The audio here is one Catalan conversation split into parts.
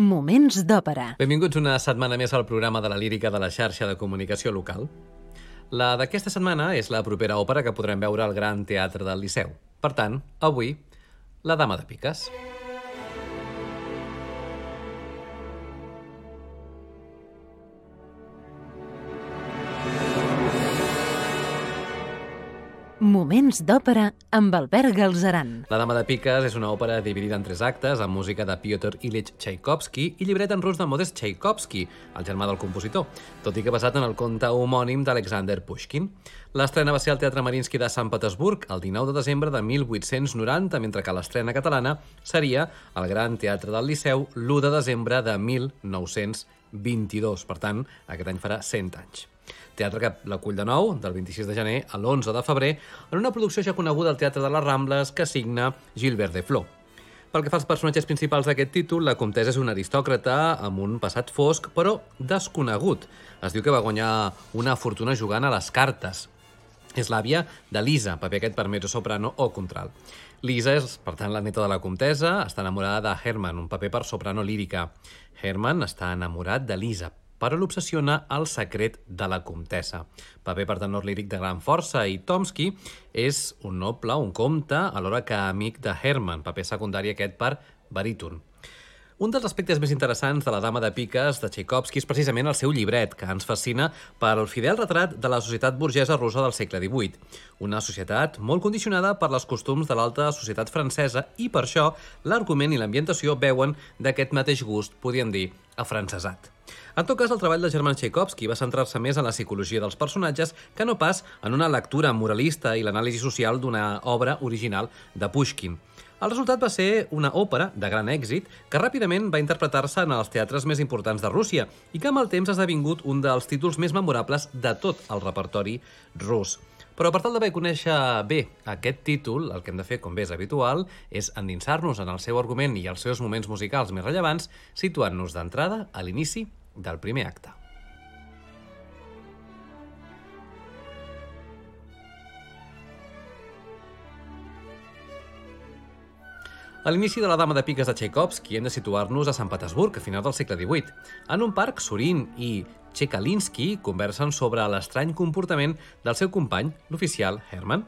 Moments d'òpera. Benvinguts una setmana més al programa de la lírica de la xarxa de comunicació local. La d'aquesta setmana és la propera òpera que podrem veure al Gran Teatre del Liceu. Per tant, avui, La Dama de Piques. Moments d'òpera amb Albert Galzeran. La Dama de Piques és una òpera dividida en tres actes, amb música de Piotr Ilyich Tchaikovsky i llibret en rus de Modest Tchaikovsky, el germà del compositor, tot i que basat en el conte homònim d'Alexander Pushkin. L'estrena va ser al Teatre Marinsky de Sant Petersburg el 19 de desembre de 1890, mentre que l'estrena catalana seria al Gran Teatre del Liceu l'1 de desembre de 1922. Per tant, aquest any farà 100 anys. Teatre que l'acull de nou, del 26 de gener a l'11 de febrer, en una producció ja coneguda al Teatre de les Rambles que signa Gilbert de Flor. Pel que fa als personatges principals d'aquest títol, la comtessa és una aristòcrata amb un passat fosc, però desconegut. Es diu que va guanyar una fortuna jugant a les cartes. És l'àvia de Lisa, paper aquest per mezzo-soprano o contral. Lisa és, per tant, la neta de la comtessa, està enamorada de Herman, un paper per soprano lírica. Herman està enamorat de Lisa, però l'obsessiona el secret de la comtessa. Paper per tenor líric de gran força i Tomsky és un noble, un comte, alhora que amic de Herman, paper secundari aquest per baríton. Un dels aspectes més interessants de la Dama de Piques de Tchaikovsky és precisament el seu llibret, que ens fascina per el fidel retrat de la societat burgesa russa del segle XVIII. Una societat molt condicionada per les costums de l'alta societat francesa i per això l'argument i l'ambientació veuen d'aquest mateix gust, podríem dir, afrancesat. En tot cas, el treball de German Tchaikovsky va centrar-se més en la psicologia dels personatges que no pas en una lectura moralista i l'anàlisi social d'una obra original de Pushkin. El resultat va ser una òpera de gran èxit que ràpidament va interpretar-se en els teatres més importants de Rússia i que amb el temps ha esdevingut un dels títols més memorables de tot el repertori rus. Però per tal de bé conèixer bé aquest títol, el que hem de fer, com bé és habitual, és endinsar-nos en el seu argument i els seus moments musicals més rellevants, situant-nos d'entrada a l'inici del primer acte. A l'inici de la Dama de Piques de Tchaikovsky hem de situar-nos a Sant Petersburg, a finals del segle XVIII. En un parc, Surin i Tchekalinsky conversen sobre l'estrany comportament del seu company, l'oficial Herman.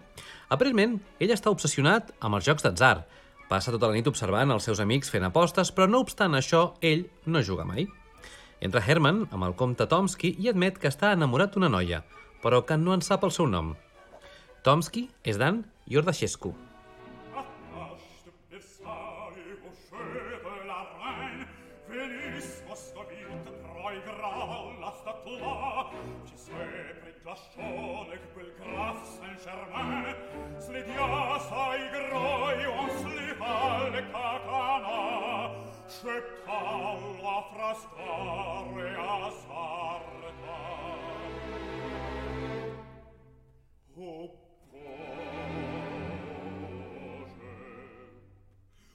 Aparentment, ell està obsessionat amb els jocs d'atzar. Passa tota la nit observant els seus amics fent apostes, però no obstant això, ell no juga mai. Entra Herman amb el comte Tomsky i admet que està enamorat d'una noia, però que no en sap el seu nom. Tomsky és Dan Yordashescu.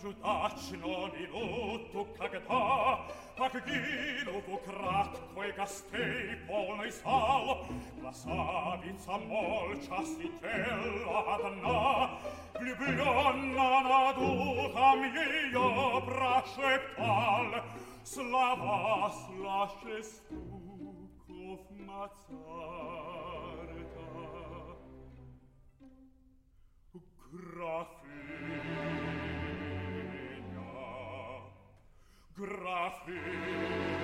giudacino di lutto cagatà ac gilo vo quae castei polnei sal la savizza molcia si tella adanna bliblionna naduca mio praceptal slava slasce stukov mazarta Graf графиня,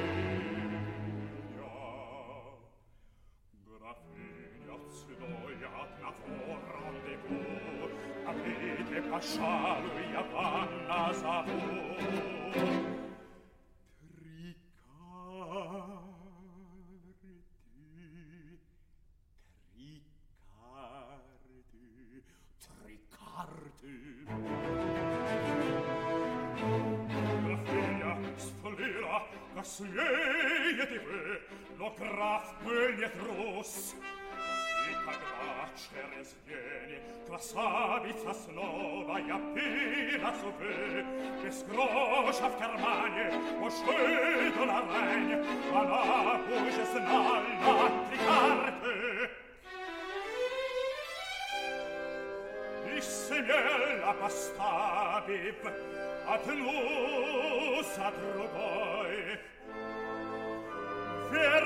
графиня стоят на форандеву, а виде, пожалуй, я вам назову. карты. Графиня столила, как с ней ты вы, но граф был не трус. И когда через день красавица снова явилась, увы, без гроша в кармане, ушли до на рень, она уже знала три карты. И смело поставив одну за другой,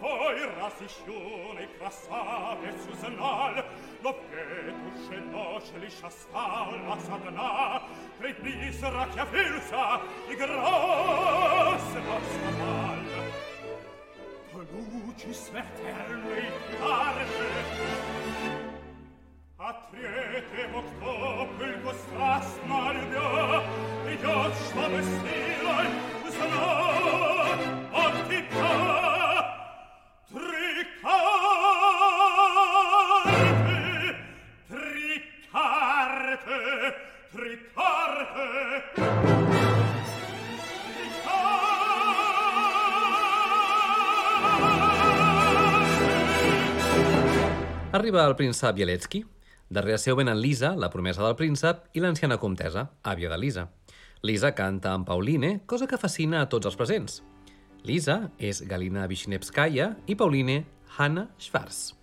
те карты, она названа, Другой раз ищуный красавец узнал, Но в эту же ночь лишь осталась одна. Призрак явился и грозно сказал, Ключи смертельной карты, а третьему, кто пыльку страстно любя, Идет, чтобы силой узнать Arriba el príncep Bieletsky. Darrere seu venen Lisa, la promesa del príncep, i l'anciana comtessa, àvia de Lisa. Lisa canta amb Pauline, cosa que fascina a tots els presents. Lisa és Galina Vishnevskaya i Pauline Hanna Schwarz.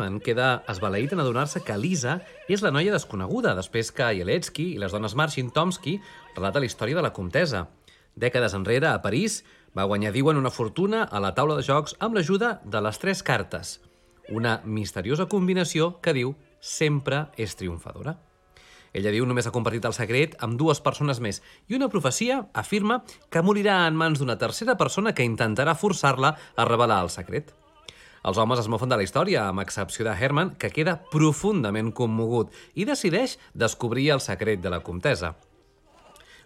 Herman queda esbaleït en adonar-se que Lisa és la noia desconeguda després que Yeletsky i les dones marxin Tomsky relata la història de la comtesa. Dècades enrere, a París, va guanyar, diuen, una fortuna a la taula de jocs amb l'ajuda de les tres cartes. Una misteriosa combinació que diu sempre és triomfadora. Ella diu només ha compartit el secret amb dues persones més i una profecia afirma que morirà en mans d'una tercera persona que intentarà forçar-la a revelar el secret. Els homes es mofen de la història, amb excepció de Herman, que queda profundament commogut i decideix descobrir el secret de la comtesa.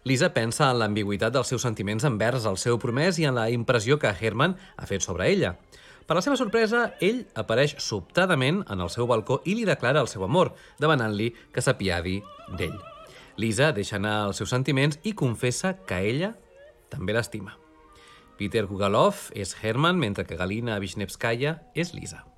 Lisa pensa en l'ambigüitat dels seus sentiments envers el seu promès i en la impressió que Herman ha fet sobre ella. Per la seva sorpresa, ell apareix sobtadament en el seu balcó i li declara el seu amor, demanant-li que s'apiadi d'ell. Lisa deixa anar els seus sentiments i confessa que ella també l'estima. Peter Gugalov és Herman, mentre que Galina Vishnevskaya és Lisa.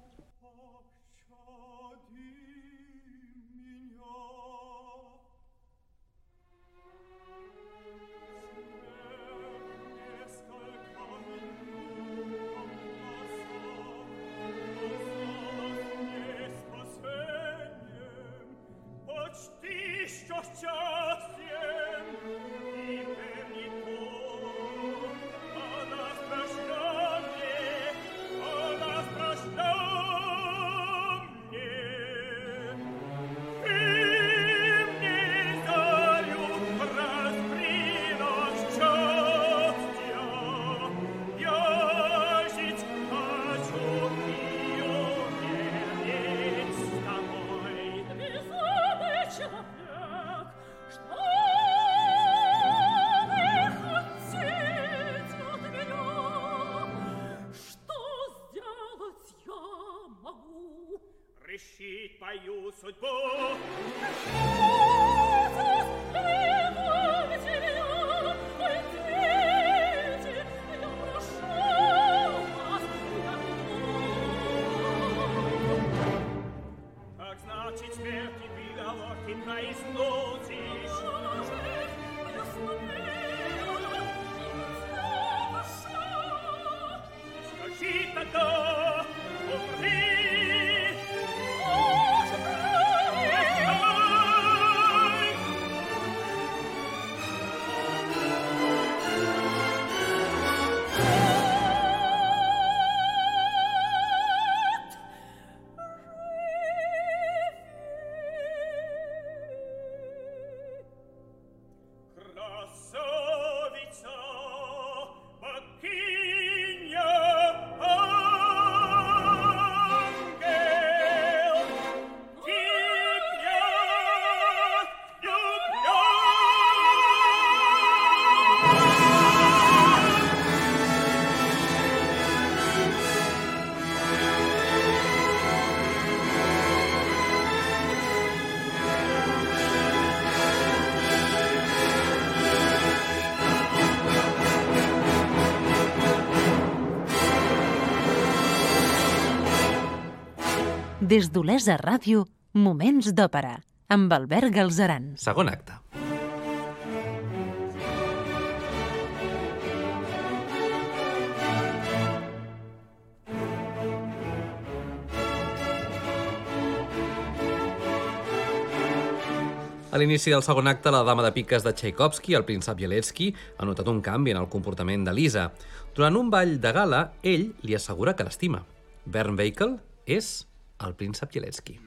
Des d'Olesa Ràdio, Moments d'Òpera, amb Albert Galzeran. Segon acte. A l'inici del segon acte, la dama de piques de Tchaikovsky, el príncep Bieletsky, ha notat un canvi en el comportament de Lisa. Durant un ball de gala, ell li assegura que l'estima. Bern Weikel és el príncep Bieletsky.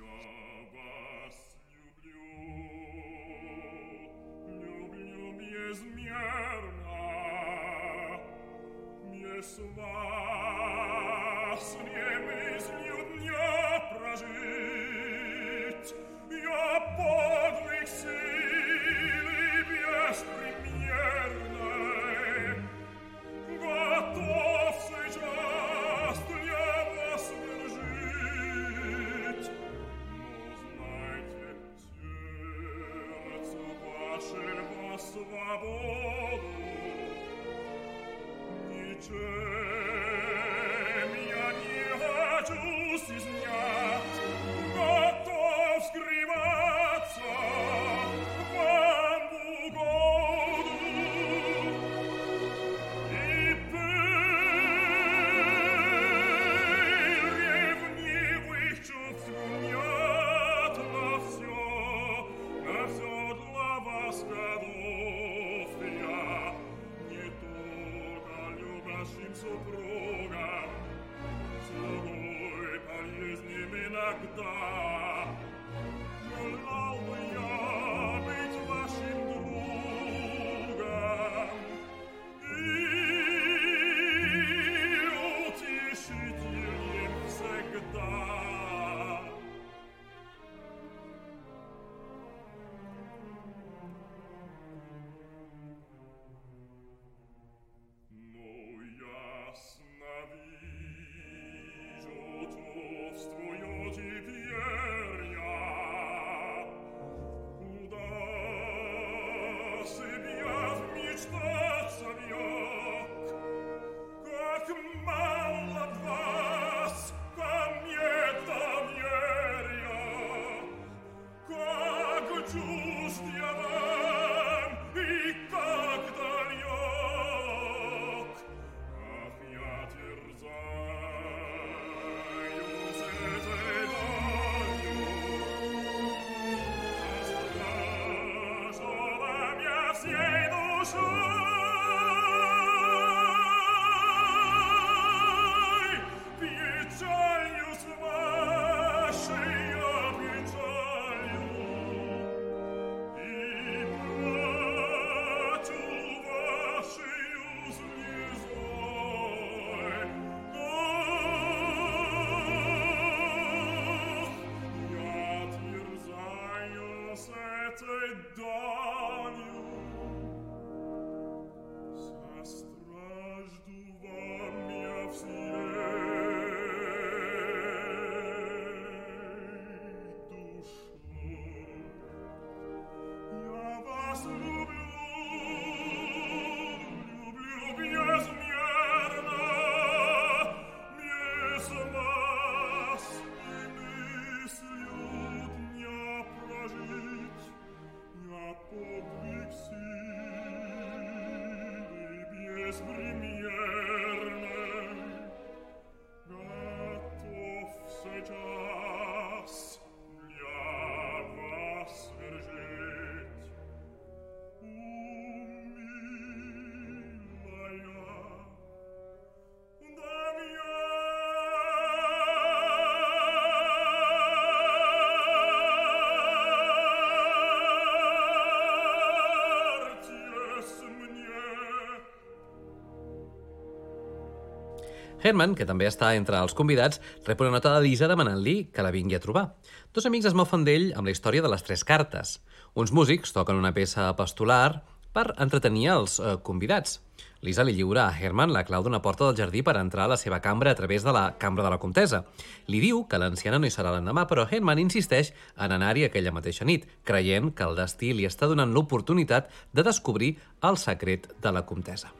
Herman, que també està entre els convidats, rep una nota de Lisa demanant-li que la vingui a trobar. Dos amics es mofen d'ell amb la història de les tres cartes. Uns músics toquen una peça epistolar per entretenir els eh, convidats. Lisa li lliura a Herman la clau d'una porta del jardí per entrar a la seva cambra a través de la cambra de la comtesa. Li diu que l'anciana no hi serà l'endemà, però Herman insisteix en anar-hi aquella mateixa nit, creient que el destí li està donant l'oportunitat de descobrir el secret de la comtesa.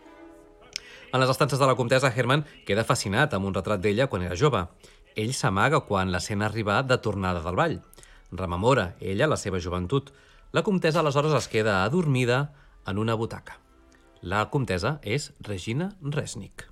En les estances de la comtesa, Herman queda fascinat amb un retrat d'ella quan era jove. Ell s'amaga quan la sent arribar de tornada del ball. Rememora ella la seva joventut. La comtesa aleshores es queda adormida en una butaca. La comtesa és Regina Resnick.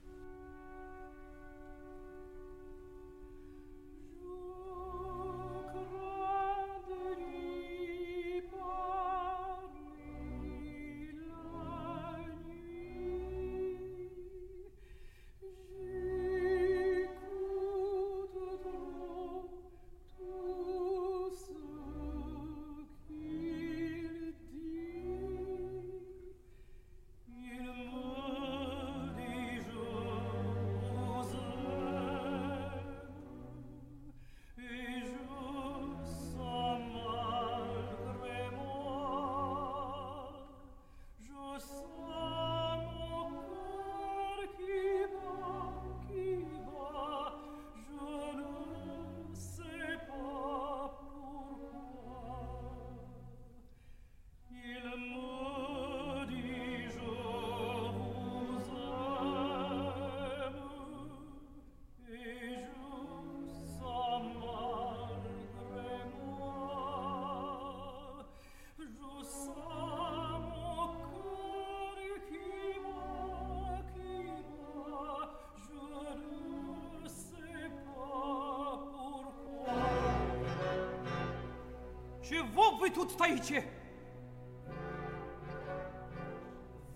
Чего вы тут стоите?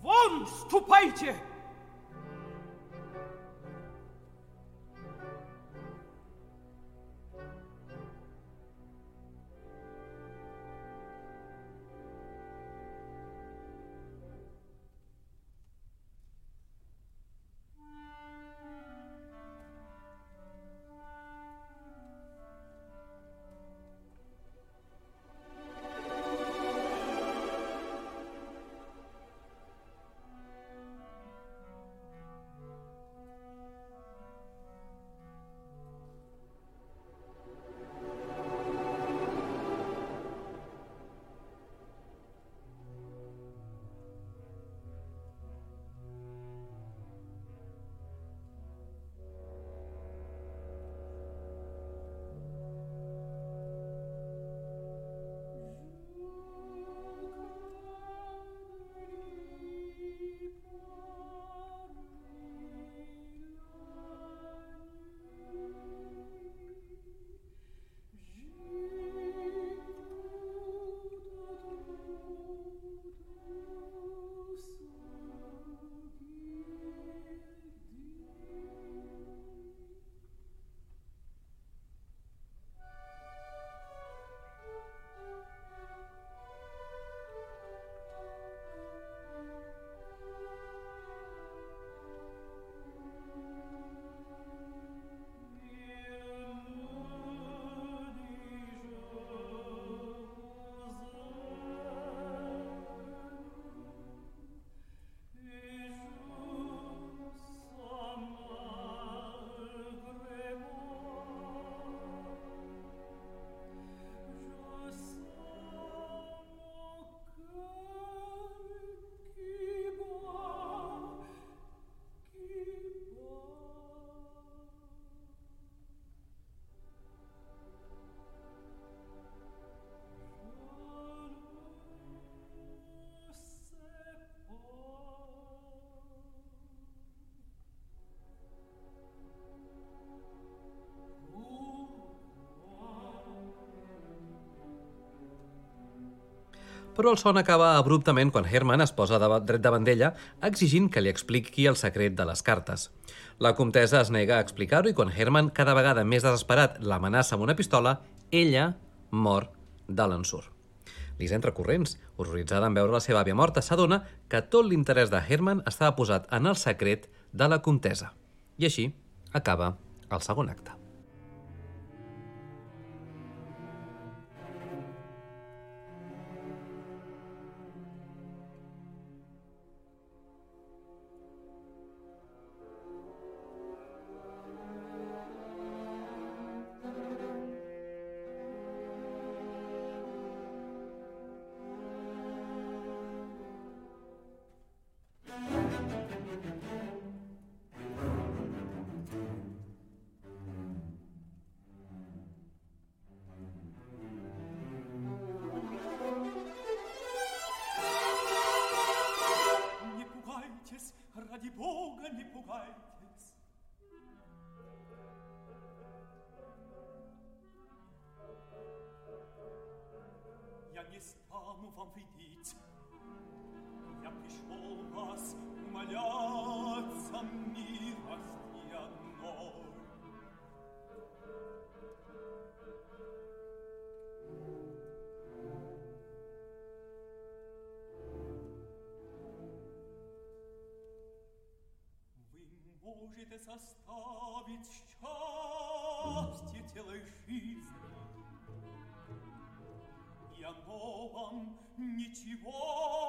Вон, ступайте! Però el son acaba abruptament quan Herman es posa de dret davant d'ella exigint que li expliqui el secret de les cartes. La comtessa es nega a explicar-ho i quan Herman, cada vegada més desesperat, l'amenaça amb una pistola, ella mor de l'ensurt. Lisa entra corrents, horroritzada en veure la seva àvia morta, s'adona que tot l'interès de Herman estava posat en el secret de la comtessa. I així acaba el segon acte. Пришел вас умоляться милости одной. Вы можете составить счастье целой жизни, и оно вам ничего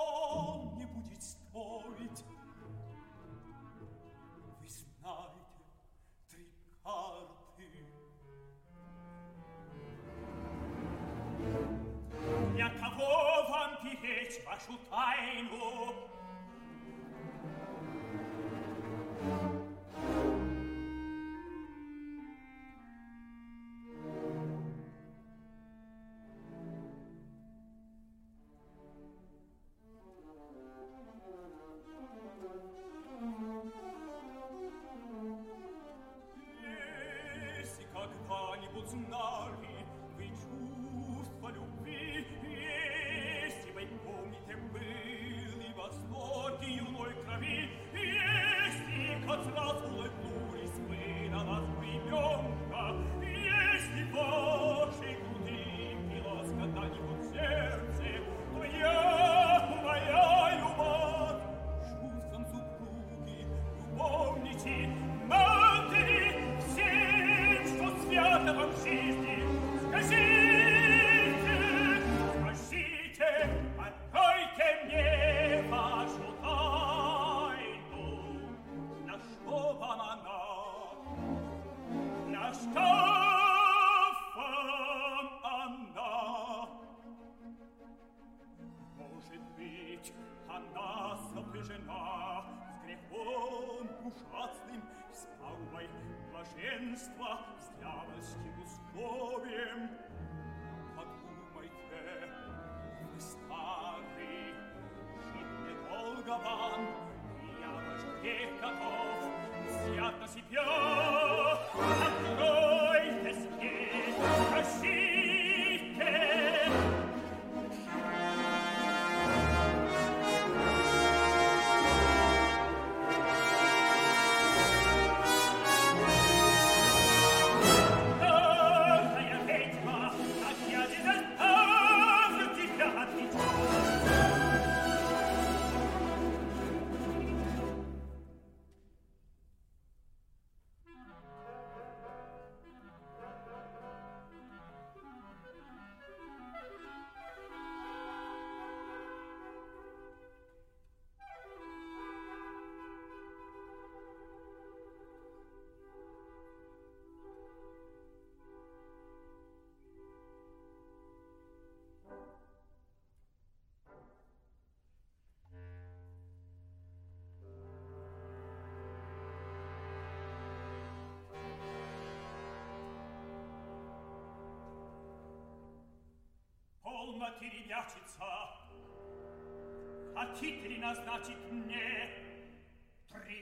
Полно ты ребячиться. Хотите ли назначить мне три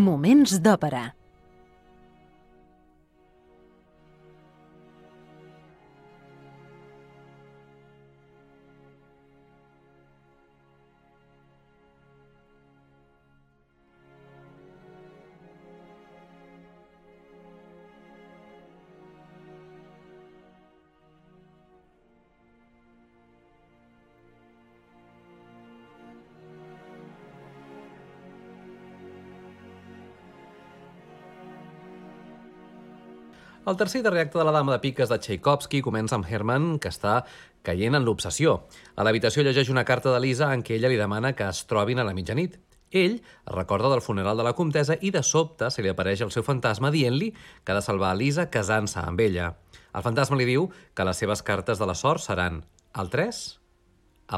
Moments d'òpera. El tercer darrer acte de la Dama de Piques de Tchaikovsky comença amb Herman, que està caient en l'obsessió. A l'habitació llegeix una carta de Lisa en què ella li demana que es trobin a la mitjanit. Ell es recorda del funeral de la comtesa i de sobte se li apareix el seu fantasma dient-li que ha de salvar a Lisa casant-se amb ella. El fantasma li diu que les seves cartes de la sort seran el 3,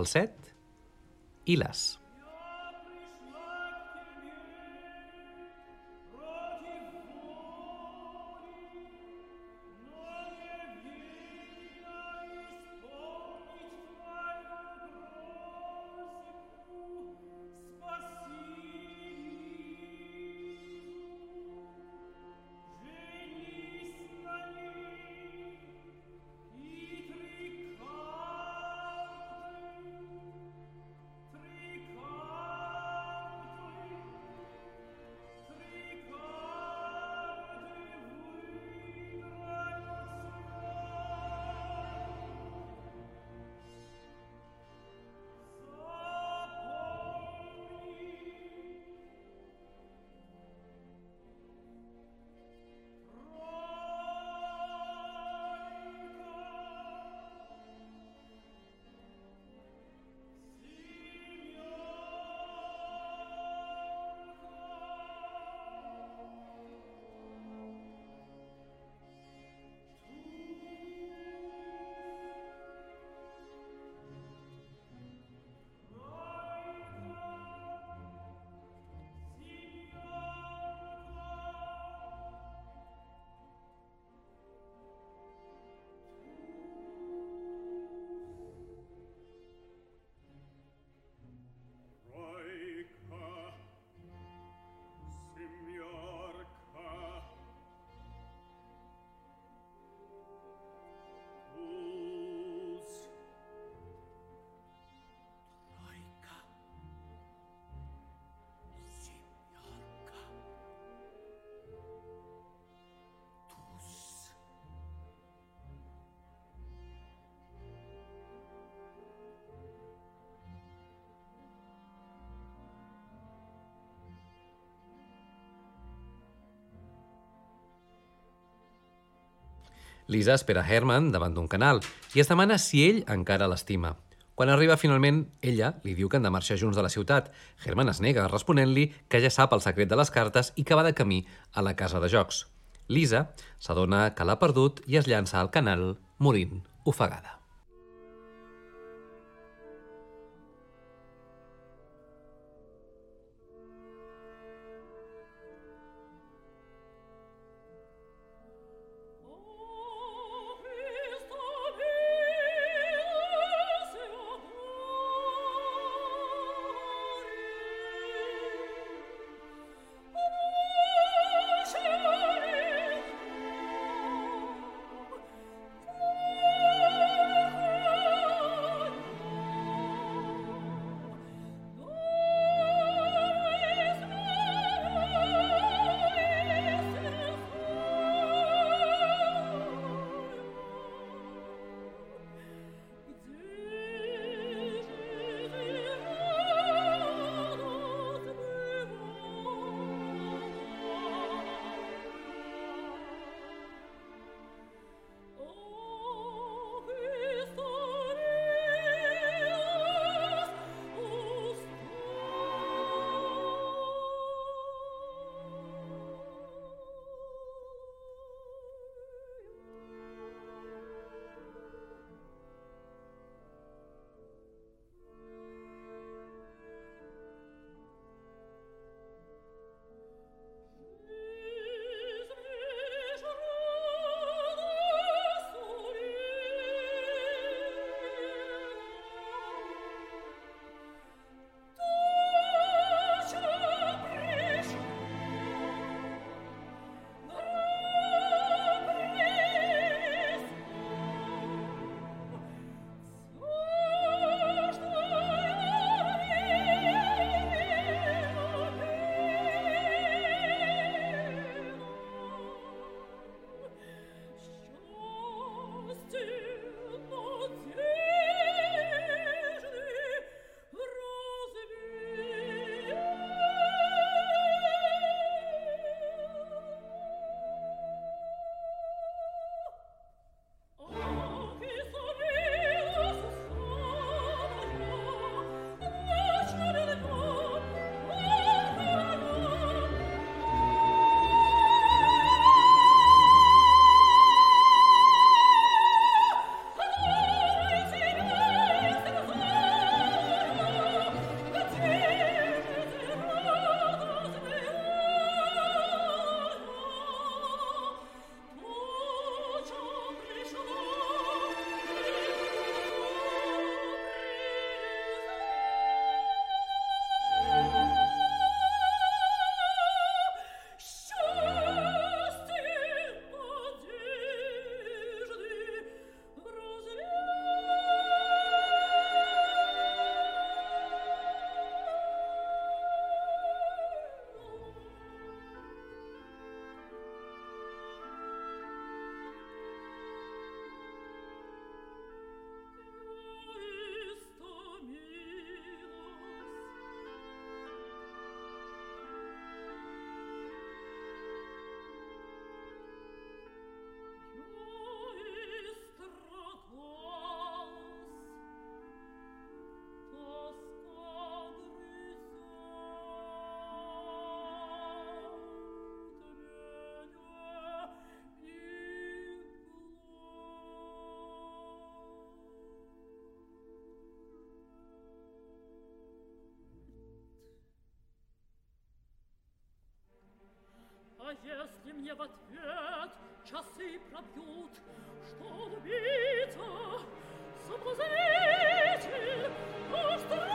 el 7 i les. Lisa espera Herman davant d'un canal i es demana si ell encara l'estima. Quan arriba finalment, ella li diu que han de marxar junts de la ciutat. Herman es nega, responent-li que ja sap el secret de les cartes i que va de camí a la casa de jocs. Lisa s'adona que l'ha perdut i es llança al canal, morint ofegada. если мне в ответ часы пробьют, что убийца, соблазнитель, может,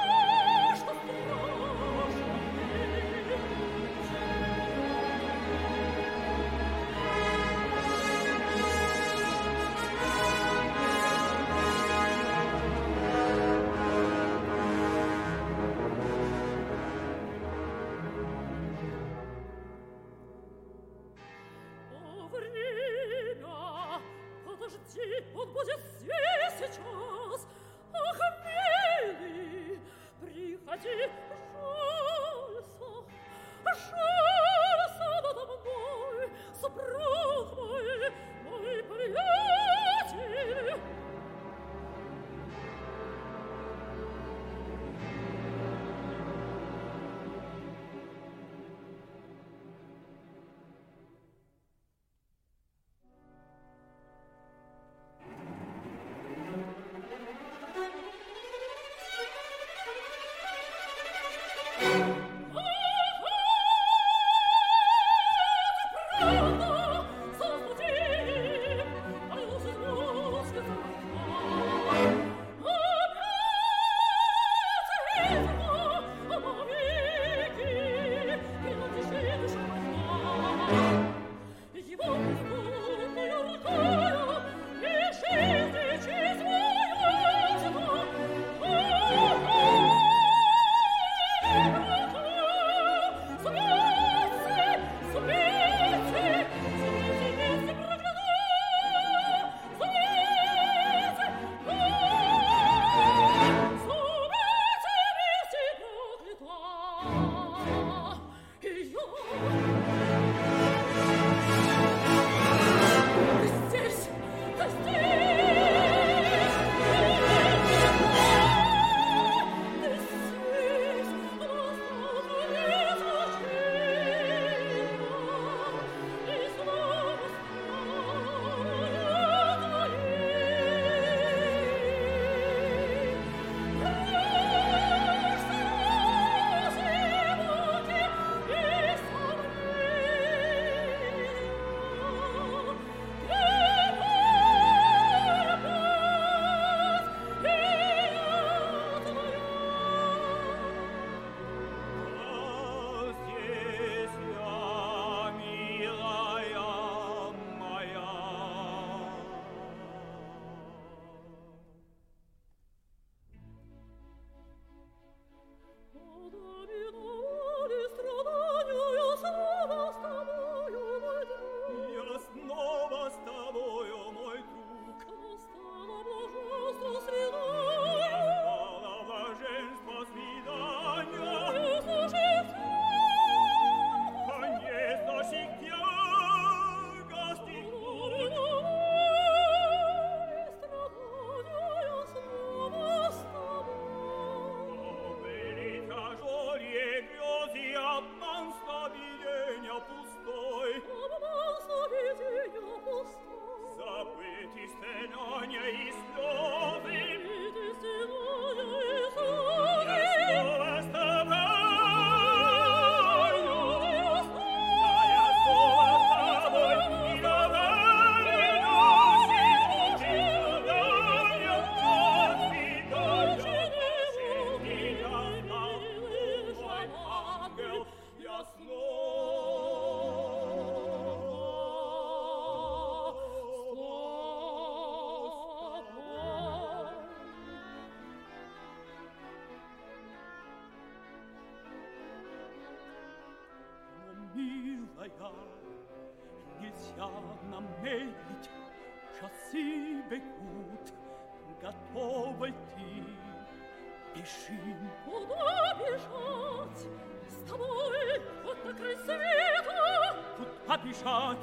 бежать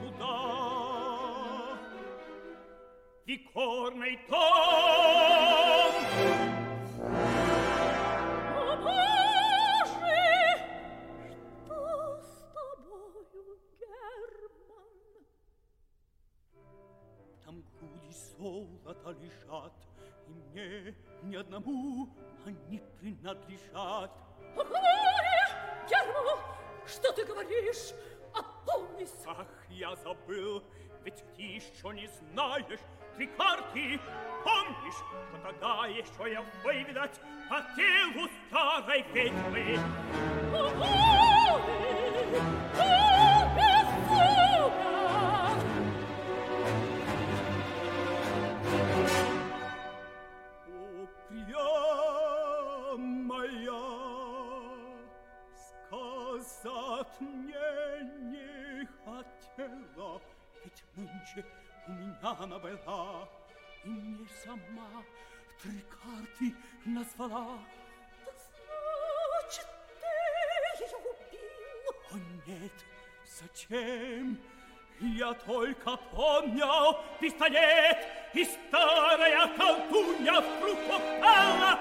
куда? Векорный том! О, Боже! Что с тобою, Герман? Там груди золота лежат, И мне ни одному они принадлежат. я забыл, ведь ты еще не знаешь три карты. Помнишь, что тогда еще я выведать по телу старой ведьмы? О, у меня она была, и мне сама три карты назвала. Значит, ты ее убил? О нет, зачем? Я только помнил пистолет и старая колдунья в круг попала.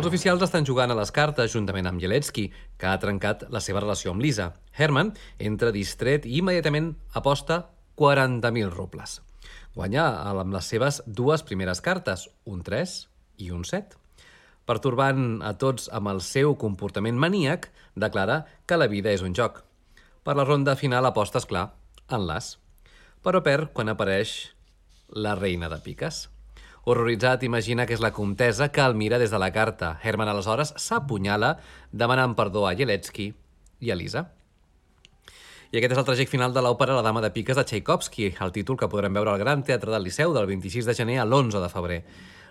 Els oficials estan jugant a les cartes juntament amb Jeletsky, que ha trencat la seva relació amb Lisa. Herman entra distret i immediatament aposta 40.000 rubles. Guanya amb les seves dues primeres cartes, un 3 i un 7. Pertorbant a tots amb el seu comportament maníac, declara que la vida és un joc. Per la ronda final aposta, clar, en l'as. Però perd quan apareix la reina de piques. Horroritzat, imagina que és la comtesa que el mira des de la carta. Herman, aleshores, s'apunyala demanant perdó a Jeletsky i a Lisa. I aquest és el trajecte final de l'òpera La dama de piques de Tchaikovsky, el títol que podrem veure al Gran Teatre del Liceu del 26 de gener a l'11 de febrer.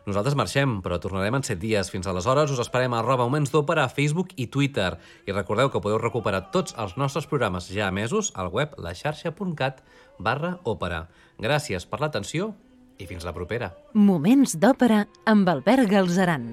Nosaltres marxem, però tornarem en 7 dies. Fins aleshores us esperem a arroba Moments d'Òpera a Facebook i Twitter. I recordeu que podeu recuperar tots els nostres programes ja emesos al web laxarxa.cat barra òpera. Gràcies per l'atenció i fins la propera. Moments d'òpera amb Albert Galzeran.